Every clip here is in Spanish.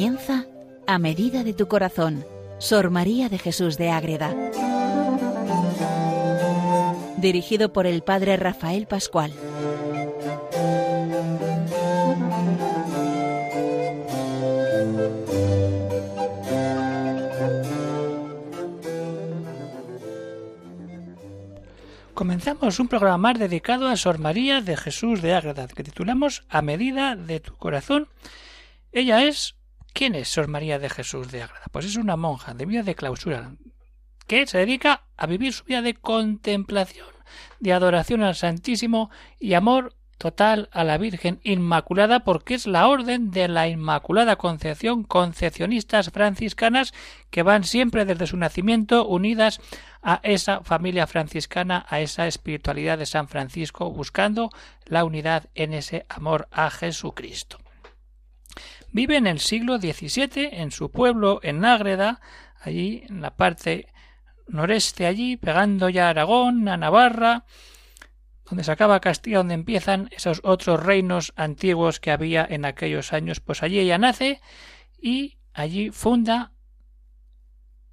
comienza a medida de tu corazón, Sor María de Jesús de Ágreda. Dirigido por el Padre Rafael Pascual. Comenzamos un programa más dedicado a Sor María de Jesús de Ágreda, que titulamos A medida de tu corazón. Ella es ¿Quién es Sor María de Jesús de Ágreda? Pues es una monja de vida de clausura que se dedica a vivir su vida de contemplación, de adoración al Santísimo y amor total a la Virgen Inmaculada porque es la orden de la Inmaculada Concepción concepcionistas franciscanas que van siempre desde su nacimiento unidas a esa familia franciscana, a esa espiritualidad de San Francisco, buscando la unidad en ese amor a Jesucristo. Vive en el siglo XVII en su pueblo, en Ágreda, allí en la parte noreste, allí, pegando ya a Aragón, a Navarra, donde se acaba Castilla, donde empiezan esos otros reinos antiguos que había en aquellos años, pues allí ella nace y allí funda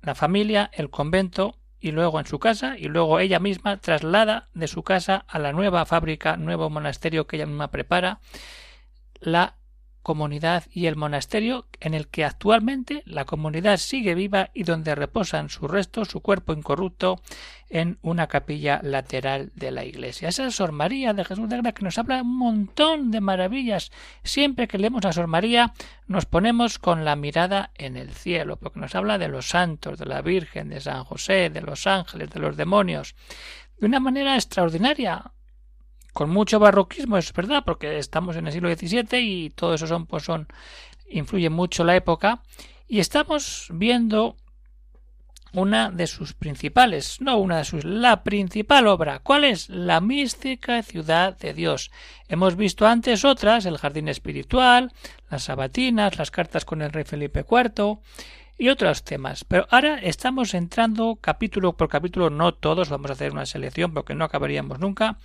la familia, el convento y luego en su casa y luego ella misma traslada de su casa a la nueva fábrica, nuevo monasterio que ella misma prepara, la comunidad y el monasterio en el que actualmente la comunidad sigue viva y donde reposan sus restos, su cuerpo incorrupto, en una capilla lateral de la iglesia. Esa es Sor María de Jesús de Gra que nos habla un montón de maravillas. Siempre que leemos a Sor María nos ponemos con la mirada en el cielo, porque nos habla de los santos, de la Virgen, de San José, de los ángeles, de los demonios, de una manera extraordinaria con mucho barroquismo, es verdad, porque estamos en el siglo XVII y todo eso son, pues son, influye mucho la época, y estamos viendo una de sus principales, no una de sus, la principal obra. ¿Cuál es? La mística ciudad de Dios. Hemos visto antes otras, el jardín espiritual, las sabatinas, las cartas con el rey Felipe IV y otros temas. Pero ahora estamos entrando capítulo por capítulo, no todos, vamos a hacer una selección porque no acabaríamos nunca,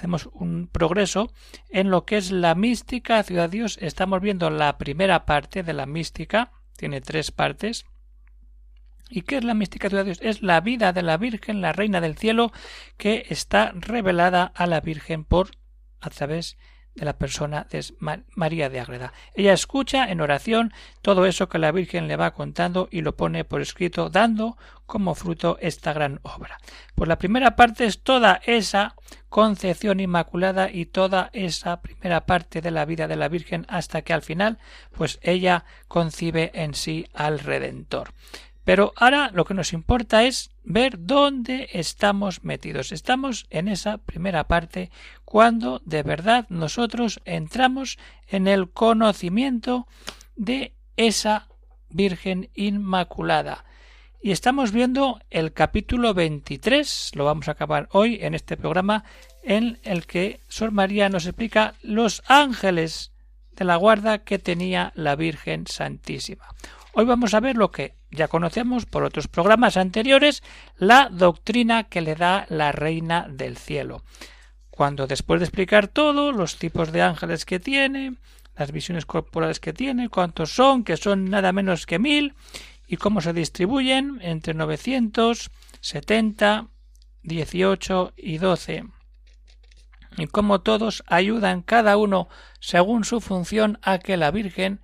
hacemos un progreso en lo que es la mística ciudad Dios. Estamos viendo la primera parte de la mística, tiene tres partes. ¿Y qué es la mística ciudad Dios? Es la vida de la Virgen, la Reina del Cielo, que está revelada a la Virgen por a través de la persona de María de Ágreda. Ella escucha en oración todo eso que la Virgen le va contando y lo pone por escrito, dando como fruto esta gran obra. Pues la primera parte es toda esa concepción inmaculada y toda esa primera parte de la vida de la Virgen hasta que al final pues ella concibe en sí al Redentor. Pero ahora lo que nos importa es ver dónde estamos metidos. Estamos en esa primera parte cuando de verdad nosotros entramos en el conocimiento de esa Virgen Inmaculada. Y estamos viendo el capítulo 23, lo vamos a acabar hoy en este programa, en el que Sor María nos explica los ángeles de la guarda que tenía la Virgen Santísima. Hoy vamos a ver lo que ya conocemos por otros programas anteriores, la doctrina que le da la Reina del Cielo. Cuando después de explicar todo, los tipos de ángeles que tiene, las visiones corporales que tiene, cuántos son, que son nada menos que mil, y cómo se distribuyen entre 970, 18 y 12 y cómo todos ayudan cada uno según su función a que la Virgen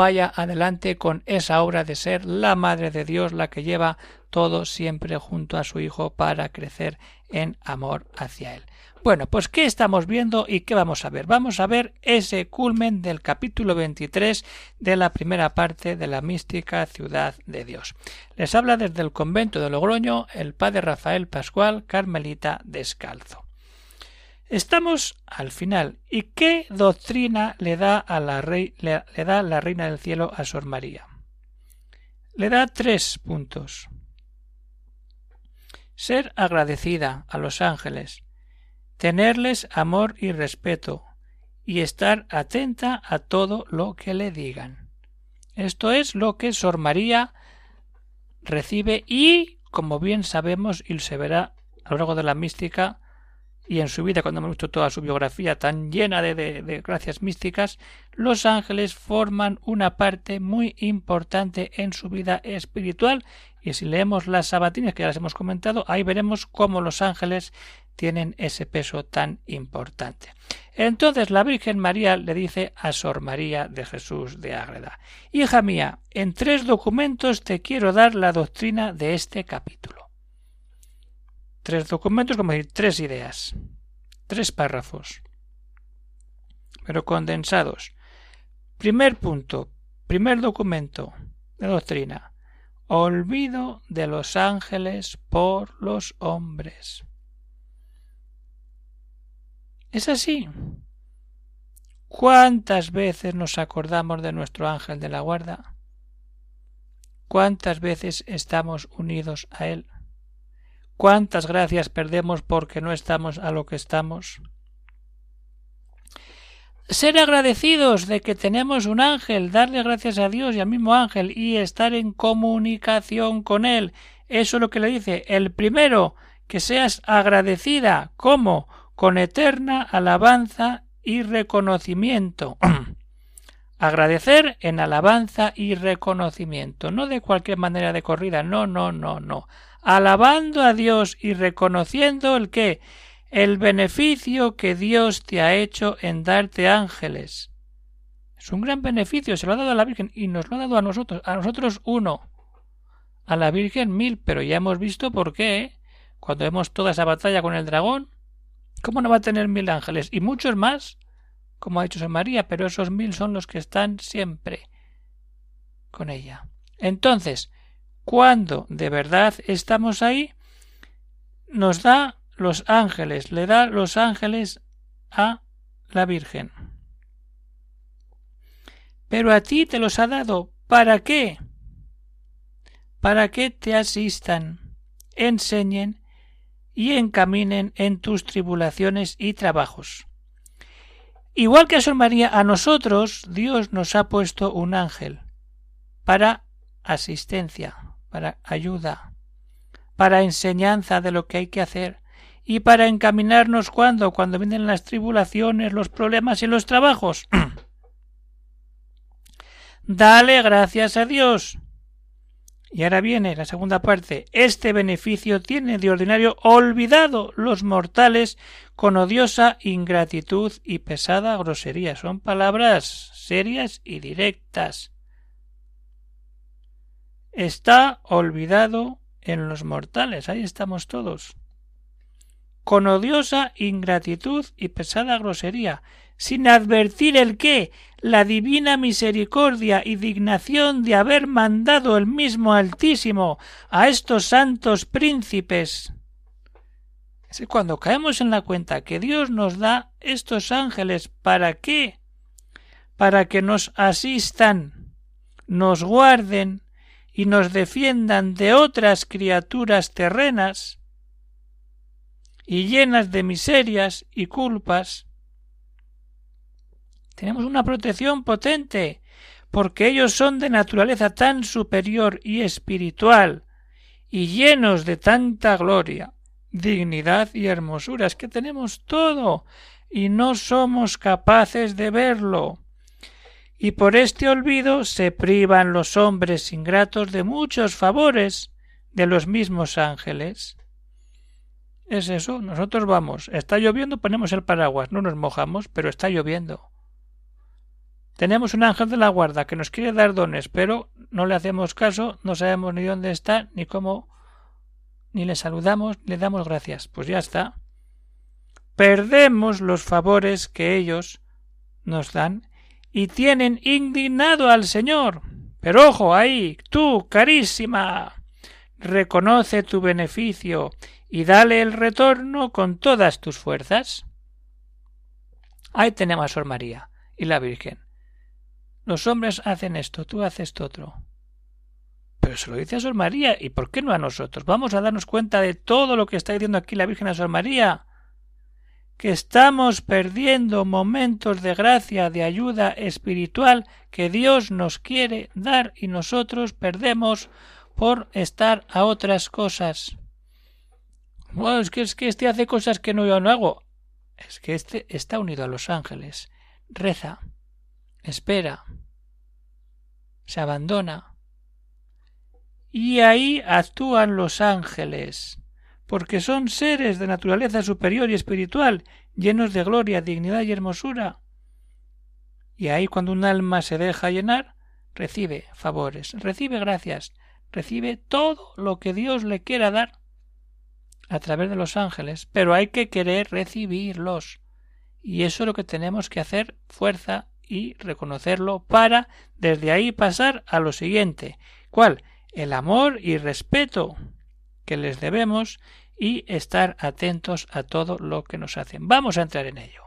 vaya adelante con esa obra de ser la Madre de Dios, la que lleva todo siempre junto a su Hijo para crecer en amor hacia Él. Bueno, pues ¿qué estamos viendo y qué vamos a ver? Vamos a ver ese culmen del capítulo 23 de la primera parte de la mística ciudad de Dios. Les habla desde el convento de Logroño el padre Rafael Pascual, Carmelita Descalzo. Estamos al final. ¿Y qué doctrina le da, a la, rey, le, da la Reina del Cielo a Sor María? Le da tres puntos. Ser agradecida a los ángeles, tenerles amor y respeto, y estar atenta a todo lo que le digan. Esto es lo que Sor María recibe y, como bien sabemos y se verá a lo largo de la mística, y en su vida, cuando hemos visto toda su biografía tan llena de, gracias místicas, los ángeles forman una parte muy importante en su vida espiritual. Y si leemos las sabatinas que ya las hemos comentado, ahí veremos cómo los ángeles tienen ese peso tan importante. Entonces la Virgen María le dice a Sor María de Jesús de Ágreda Hija mía, en tres documentos te quiero dar la doctrina de este capítulo. Tres documentos, como decir, tres ideas, tres párrafos, pero condensados. Primer punto, primer documento de doctrina. Olvido de los ángeles por los hombres. Es así. ¿Cuántas veces nos acordamos de nuestro ángel de la guarda? ¿Cuántas veces estamos unidos a él? ¿Cuántas gracias perdemos porque no estamos a lo que estamos? Ser agradecidos de que tenemos un ángel, darle gracias a Dios y al mismo ángel y estar en comunicación con él. Eso es lo que le dice. El primero, que seas agradecida. ¿Cómo? con eterna alabanza y reconocimiento. Agradecer en alabanza y reconocimiento, no de cualquier manera de corrida, no, no, no, no. Alabando a Dios y reconociendo el que el beneficio que Dios te ha hecho en darte ángeles. Es un gran beneficio, se lo ha dado a la Virgen y nos lo ha dado a nosotros, a nosotros uno, a la Virgen mil, pero ya hemos visto por qué, ¿eh? cuando vemos toda esa batalla con el dragón, ¿Cómo no va a tener mil ángeles? Y muchos más, como ha dicho San María, pero esos mil son los que están siempre con ella. Entonces, cuando de verdad estamos ahí, nos da los ángeles, le da los ángeles a la Virgen. Pero a ti te los ha dado. ¿Para qué? Para que te asistan, enseñen y encaminen en tus tribulaciones y trabajos. Igual que a Sor María, a nosotros Dios nos ha puesto un ángel para asistencia, para ayuda, para enseñanza de lo que hay que hacer y para encaminarnos cuando, cuando vienen las tribulaciones, los problemas y los trabajos. Dale gracias a Dios y ahora viene la segunda parte. Este beneficio tiene de ordinario olvidado los mortales con odiosa ingratitud y pesada grosería. Son palabras serias y directas. Está olvidado en los mortales. Ahí estamos todos. Con odiosa ingratitud y pesada grosería sin advertir el qué, la divina misericordia y dignación de haber mandado el mismo Altísimo a estos santos príncipes. Es cuando caemos en la cuenta que Dios nos da estos ángeles, ¿para qué? Para que nos asistan, nos guarden y nos defiendan de otras criaturas terrenas y llenas de miserias y culpas, tenemos una protección potente, porque ellos son de naturaleza tan superior y espiritual, y llenos de tanta gloria, dignidad y hermosura. Es que tenemos todo, y no somos capaces de verlo. Y por este olvido se privan los hombres ingratos de muchos favores de los mismos ángeles. Es eso, nosotros vamos, está lloviendo, ponemos el paraguas, no nos mojamos, pero está lloviendo. Tenemos un ángel de la guarda que nos quiere dar dones, pero no le hacemos caso, no sabemos ni dónde está, ni cómo, ni le saludamos, le damos gracias. Pues ya está. Perdemos los favores que ellos nos dan y tienen indignado al Señor. Pero ojo ahí, tú, carísima, reconoce tu beneficio y dale el retorno con todas tus fuerzas. Ahí tenemos a Sor María y la Virgen. Los hombres hacen esto, tú haces esto otro. Pero se lo dice a Sor María, ¿y por qué no a nosotros? Vamos a darnos cuenta de todo lo que está diciendo aquí la Virgen a Sor María. Que estamos perdiendo momentos de gracia, de ayuda espiritual que Dios nos quiere dar y nosotros perdemos por estar a otras cosas. es que es que este hace cosas que no yo no hago. Es que este está unido a los ángeles. Reza, espera, se abandona. Y ahí actúan los ángeles, porque son seres de naturaleza superior y espiritual, llenos de gloria, dignidad y hermosura. Y ahí cuando un alma se deja llenar, recibe favores, recibe gracias, recibe todo lo que Dios le quiera dar a través de los ángeles, pero hay que querer recibirlos. Y eso es lo que tenemos que hacer fuerza y reconocerlo para desde ahí pasar a lo siguiente. ¿Cuál? El amor y respeto que les debemos y estar atentos a todo lo que nos hacen. Vamos a entrar en ello.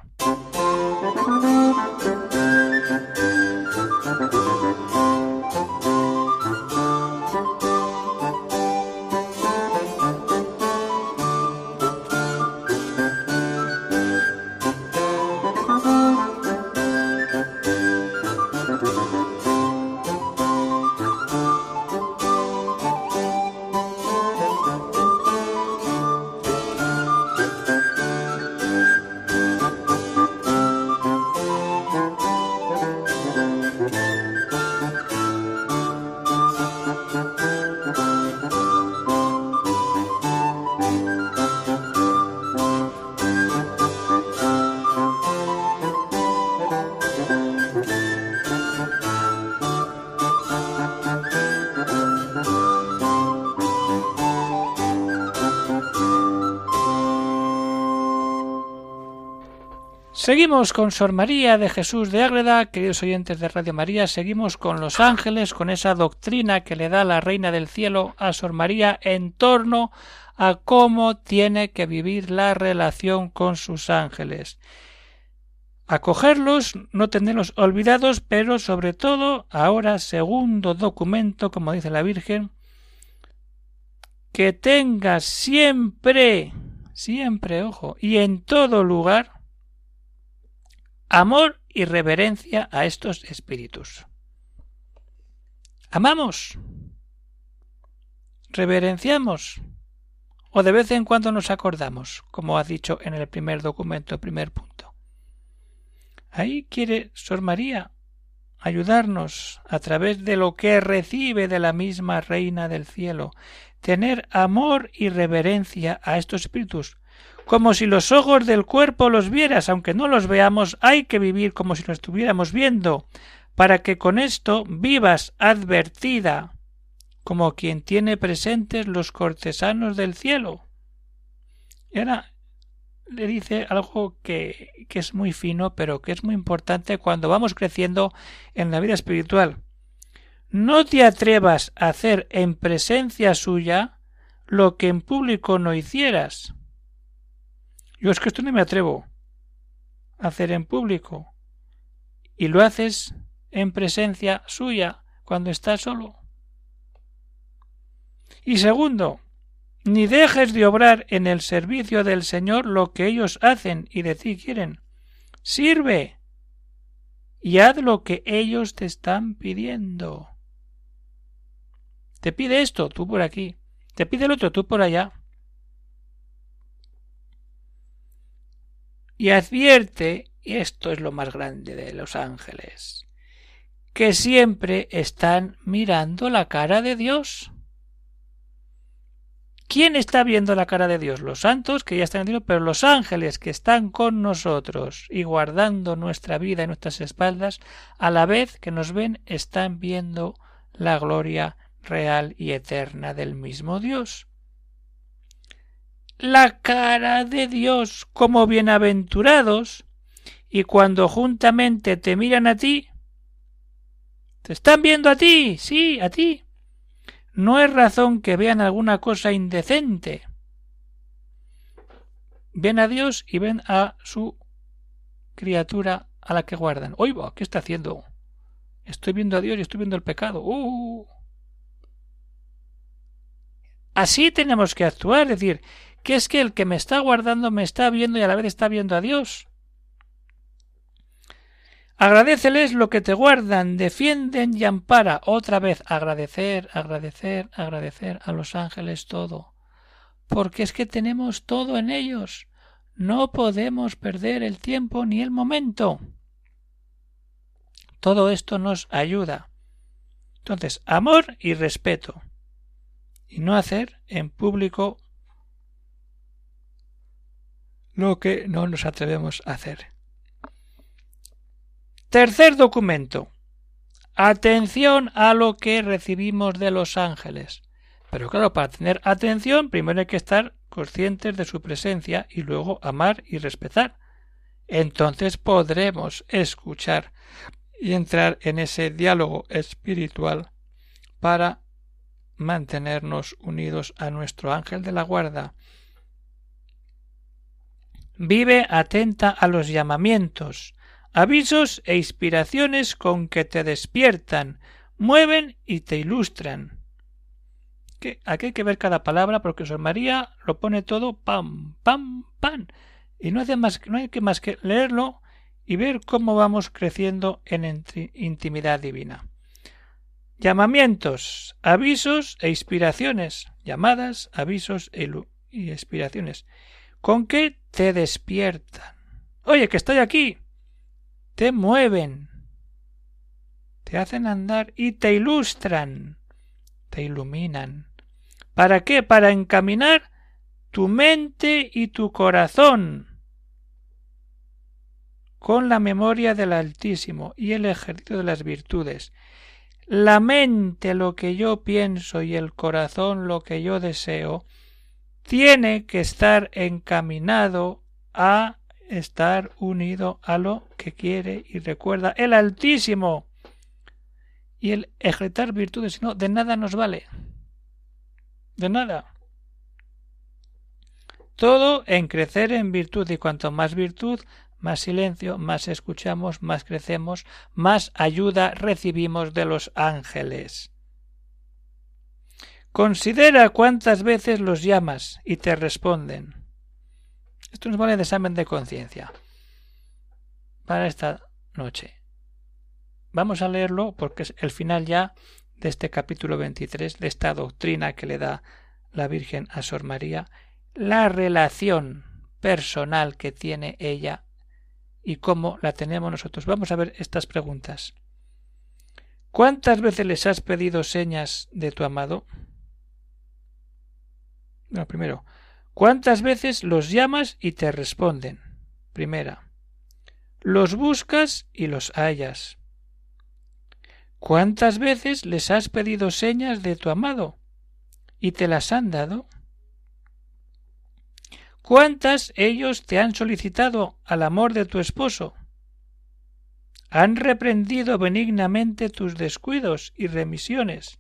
Seguimos con Sor María de Jesús de Ágreda, queridos oyentes de Radio María, seguimos con los ángeles, con esa doctrina que le da la Reina del Cielo a Sor María en torno a cómo tiene que vivir la relación con sus ángeles. Acogerlos, no tenerlos olvidados, pero sobre todo, ahora segundo documento, como dice la Virgen, que tenga siempre, siempre, ojo, y en todo lugar, amor y reverencia a estos espíritus. ¿Amamos? ¿Reverenciamos? ¿O de vez en cuando nos acordamos, como ha dicho en el primer documento, primer punto? Ahí quiere Sor María ayudarnos a través de lo que recibe de la misma Reina del Cielo, tener amor y reverencia a estos espíritus, como si los ojos del cuerpo los vieras, aunque no los veamos, hay que vivir como si los estuviéramos viendo, para que con esto vivas advertida, como quien tiene presentes los cortesanos del cielo. Y ahora le dice algo que, que es muy fino, pero que es muy importante cuando vamos creciendo en la vida espiritual. No te atrevas a hacer en presencia suya lo que en público no hicieras yo es que esto no me atrevo a hacer en público. Y lo haces en presencia suya cuando estás solo. Y segundo, ni dejes de obrar en el servicio del Señor lo que ellos hacen y de ti quieren. Sirve y haz lo que ellos te están pidiendo. Te pide esto, tú por aquí. Te pide el otro, tú por allá. Y advierte, y esto es lo más grande de los ángeles, que siempre están mirando la cara de Dios. ¿Quién está viendo la cara de Dios? Los santos, que ya están en Dios, pero los ángeles que están con nosotros y guardando nuestra vida y nuestras espaldas, a la vez que nos ven, están viendo la gloria real y eterna del mismo Dios la cara de Dios como bienaventurados, y cuando juntamente te miran a ti, te están viendo a ti, sí, a ti. No es razón que vean alguna cosa indecente. Ven a Dios y ven a su criatura a la que guardan. Oiga, ¿qué está haciendo? Estoy viendo a Dios y estoy viendo el pecado. ¡Uh! Así tenemos que actuar, es decir, que es que el que me está guardando me está viendo y a la vez está viendo a Dios. Agradeceles lo que te guardan, defienden y ampara. Otra vez agradecer, agradecer, agradecer a los ángeles todo. porque es que tenemos todo en ellos. No podemos perder el tiempo ni el momento. Todo esto nos ayuda. Entonces, amor y respeto. Y no hacer en público lo que no nos atrevemos a hacer. Tercer documento. Atención a lo que recibimos de los ángeles. Pero claro, para tener atención, primero hay que estar conscientes de su presencia y luego amar y respetar. Entonces podremos escuchar y entrar en ese diálogo espiritual para mantenernos unidos a nuestro ángel de la guarda. Vive atenta a los llamamientos, avisos e inspiraciones con que te despiertan, mueven y te ilustran. aquí hay que ver cada palabra porque Sor María lo pone todo pam, pam, pam. Y no, hace más, no hay que más que leerlo y ver cómo vamos creciendo en intimidad divina. Llamamientos, avisos e inspiraciones. Llamadas, avisos e inspiraciones. ¿Con qué te despiertan? Oye, que estoy aquí te mueven, te hacen andar y te ilustran, te iluminan. ¿Para qué? Para encaminar tu mente y tu corazón con la memoria del Altísimo y el ejercicio de las virtudes. La mente lo que yo pienso y el corazón lo que yo deseo tiene que estar encaminado a estar unido a lo que quiere y recuerda el Altísimo. Y el ejecutar virtudes, no, de nada nos vale. De nada. Todo en crecer en virtud y cuanto más virtud, más silencio, más escuchamos, más crecemos, más ayuda recibimos de los ángeles. Considera cuántas veces los llamas y te responden. Esto nos vale de examen de conciencia para esta noche. Vamos a leerlo porque es el final ya de este capítulo 23, de esta doctrina que le da la Virgen a Sor María, la relación personal que tiene ella y cómo la tenemos nosotros. Vamos a ver estas preguntas. ¿Cuántas veces les has pedido señas de tu amado? Primero, ¿Cuántas veces los llamas y te responden? Primera. Los buscas y los hallas. ¿Cuántas veces les has pedido señas de tu amado y te las han dado? ¿Cuántas ellos te han solicitado al amor de tu esposo? ¿Han reprendido benignamente tus descuidos y remisiones?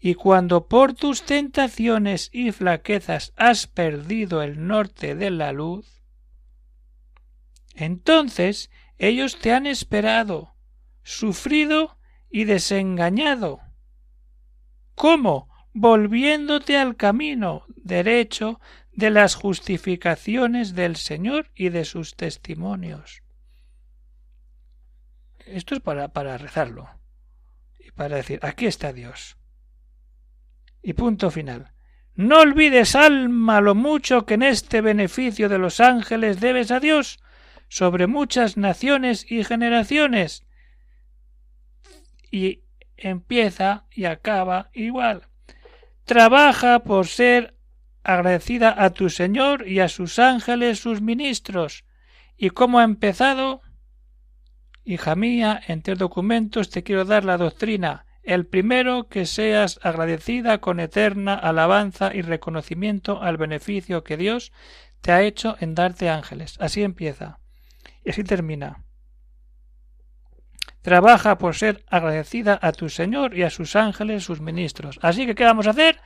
Y cuando por tus tentaciones y flaquezas has perdido el norte de la luz, entonces ellos te han esperado, sufrido y desengañado. ¿Cómo? volviéndote al camino derecho de las justificaciones del Señor y de sus testimonios. Esto es para, para rezarlo y para decir, aquí está Dios. Y punto final. No olvides, alma, lo mucho que en este beneficio de los ángeles debes a Dios sobre muchas naciones y generaciones. Y empieza y acaba igual. Trabaja por ser agradecida a tu Señor y a sus ángeles, sus ministros. ¿Y cómo ha empezado? Hija mía, en tres documentos te quiero dar la doctrina el primero, que seas agradecida con eterna alabanza y reconocimiento al beneficio que Dios te ha hecho en darte ángeles. Así empieza. Y así termina. Trabaja por ser agradecida a tu Señor y a sus ángeles, sus ministros. Así que, ¿qué vamos a hacer?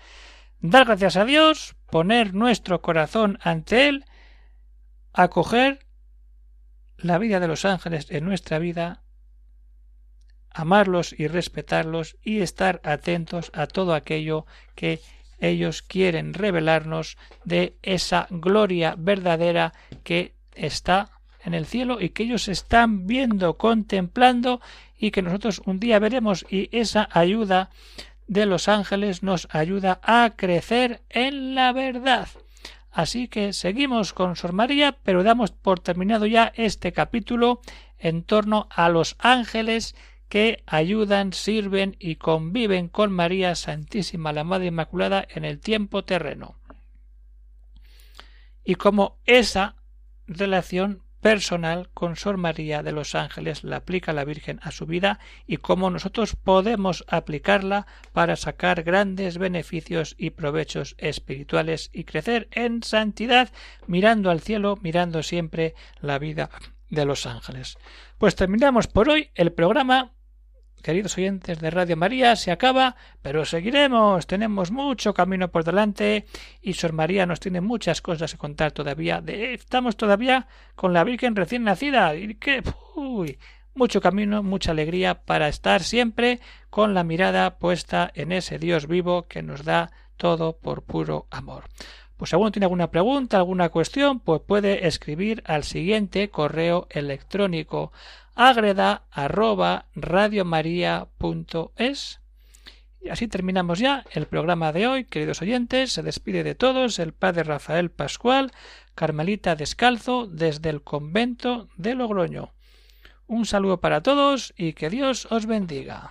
Dar gracias a Dios, poner nuestro corazón ante Él, acoger la vida de los ángeles en nuestra vida amarlos y respetarlos y estar atentos a todo aquello que ellos quieren revelarnos de esa gloria verdadera que está en el cielo y que ellos están viendo, contemplando y que nosotros un día veremos y esa ayuda de los ángeles nos ayuda a crecer en la verdad. Así que seguimos con Sor María, pero damos por terminado ya este capítulo en torno a los ángeles que ayudan, sirven y conviven con María Santísima, la Madre Inmaculada, en el tiempo terreno. Y cómo esa relación personal con Sor María de los Ángeles la aplica la Virgen a su vida y cómo nosotros podemos aplicarla para sacar grandes beneficios y provechos espirituales y crecer en santidad mirando al cielo, mirando siempre la vida de los ángeles. Pues terminamos por hoy el programa queridos oyentes de Radio María, se acaba, pero seguiremos. Tenemos mucho camino por delante y Sor María nos tiene muchas cosas que contar todavía. estamos todavía con la Virgen recién nacida y que uy, mucho camino, mucha alegría para estar siempre con la mirada puesta en ese Dios vivo que nos da todo por puro amor. Pues si alguno tiene alguna pregunta, alguna cuestión, pues puede escribir al siguiente correo electrónico agreda arroba es Y así terminamos ya el programa de hoy, queridos oyentes. Se despide de todos el padre Rafael Pascual, Carmelita Descalzo, desde el convento de Logroño. Un saludo para todos y que Dios os bendiga.